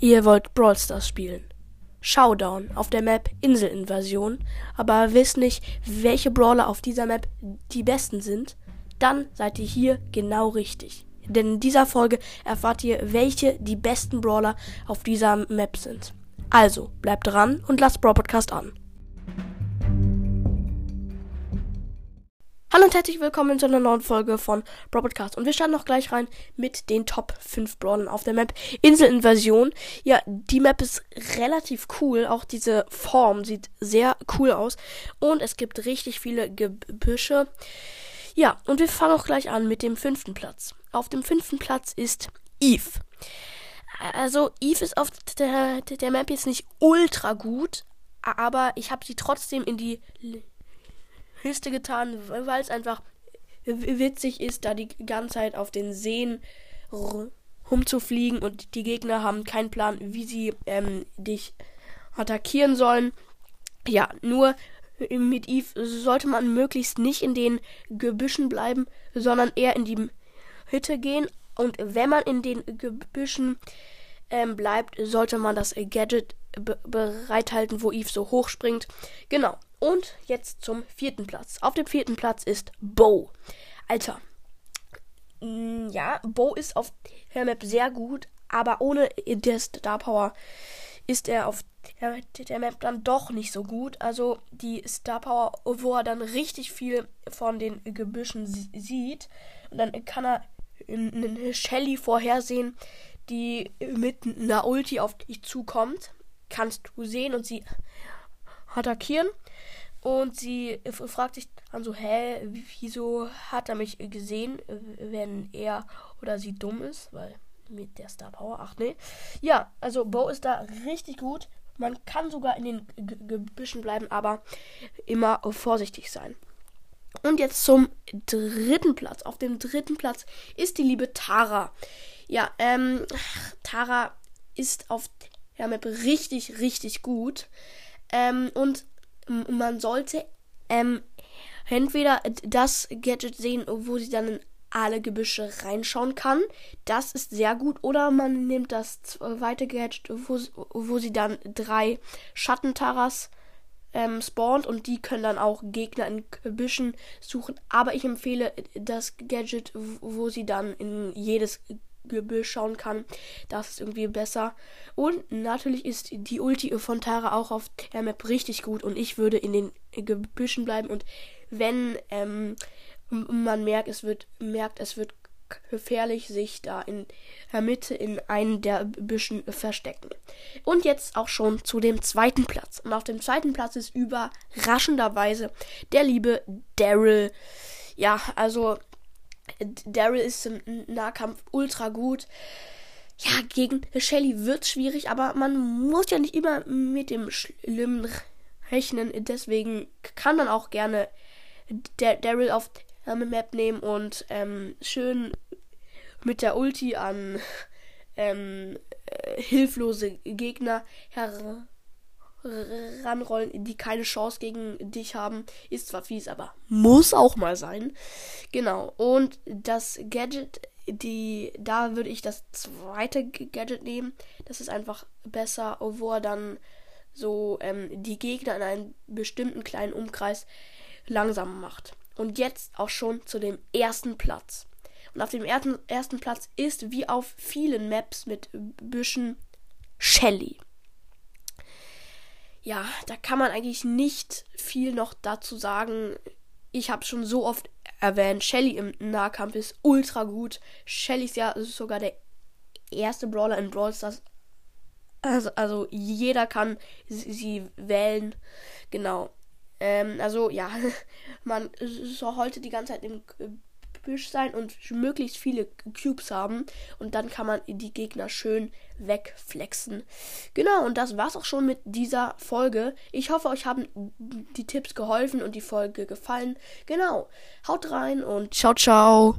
Ihr wollt Brawl Stars spielen. Showdown auf der Map Inselinvasion, aber wisst nicht, welche Brawler auf dieser Map die besten sind? Dann seid ihr hier genau richtig. Denn in dieser Folge erfahrt ihr, welche die besten Brawler auf dieser Map sind. Also, bleibt dran und lasst Brawl Podcast an. Hallo und herzlich willkommen zu einer neuen Folge von Brawl Podcast. Und wir starten noch gleich rein mit den Top 5 Brawlern auf der Map. Inselinvasion. Ja, die Map ist relativ cool. Auch diese Form sieht sehr cool aus. Und es gibt richtig viele Gebüsche. Ja, und wir fangen auch gleich an mit dem fünften Platz. Auf dem fünften Platz ist Eve. Also, Eve ist auf der, der Map jetzt nicht ultra gut, aber ich habe sie trotzdem in die Liste getan, weil es einfach witzig ist, da die ganze Zeit auf den Seen rumzufliegen und die Gegner haben keinen Plan, wie sie ähm, dich attackieren sollen. Ja, nur mit Eve sollte man möglichst nicht in den Gebüschen bleiben, sondern eher in die Hütte gehen. Und wenn man in den Gebüschen ähm, bleibt, sollte man das Gadget bereithalten, wo Eve so hoch springt. Genau. Und jetzt zum vierten Platz. Auf dem vierten Platz ist Bo. Alter. Mm, ja, Bo ist auf der Map sehr gut, aber ohne der Star Power ist er auf der, der Map dann doch nicht so gut. Also die Star Power, wo er dann richtig viel von den Gebüschen sieht. Und dann kann er eine Shelly vorhersehen, die mit einer Ulti auf dich zukommt. Kannst du sehen und sie attackieren. Und sie fragt sich dann so, hä, wieso hat er mich gesehen, wenn er oder sie dumm ist? Weil mit der Star Power, ach nee. Ja, also Bo ist da richtig gut. Man kann sogar in den Gebüschen bleiben, aber immer vorsichtig sein. Und jetzt zum dritten Platz. Auf dem dritten Platz ist die liebe Tara. Ja, ähm, Tara ist auf der Map richtig, richtig gut. Ähm, und man sollte ähm, entweder das Gadget sehen, wo sie dann in alle Gebüsche reinschauen kann. Das ist sehr gut. Oder man nimmt das zweite Gadget, wo, wo sie dann drei Schattentaras ähm, spawnt und die können dann auch Gegner in Gebüschen suchen. Aber ich empfehle das Gadget, wo sie dann in jedes Gebüsch schauen kann. Das ist irgendwie besser. Und natürlich ist die Ulti von Tara auch auf der Map richtig gut und ich würde in den Gebüschen bleiben und wenn ähm, man merkt, es wird merkt, es wird gefährlich, sich da in der Mitte in einen der Büschen verstecken. Und jetzt auch schon zu dem zweiten Platz. Und auf dem zweiten Platz ist überraschenderweise der liebe Daryl. Ja, also Daryl ist im Nahkampf ultra gut. Ja, gegen Shelly wird schwierig, aber man muss ja nicht immer mit dem Schlimmen rechnen. Deswegen kann man auch gerne Daryl auf der Map nehmen und ähm, schön mit der Ulti an ähm, äh, hilflose Gegner her ranrollen, die keine Chance gegen dich haben. Ist zwar fies, aber muss auch mal sein. Genau. Und das Gadget, die, da würde ich das zweite Gadget nehmen. Das ist einfach besser, wo er dann so ähm, die Gegner in einem bestimmten kleinen Umkreis langsam macht. Und jetzt auch schon zu dem ersten Platz. Und auf dem ersten, ersten Platz ist wie auf vielen Maps mit Büschen Shelly ja, da kann man eigentlich nicht viel noch dazu sagen. Ich habe schon so oft erwähnt, Shelly im Nahkampf ist ultra gut. Shelly ist ja sogar der erste Brawler in Brawl Stars. Also, also jeder kann sie wählen. Genau. Ähm, also ja, man sollte die ganze Zeit im Büsch sein und möglichst viele Cubes haben. Und dann kann man die Gegner schön wegflexen. Genau, und das war's auch schon mit dieser Folge. Ich hoffe, euch haben die Tipps geholfen und die Folge gefallen. Genau. Haut rein und ciao, ciao.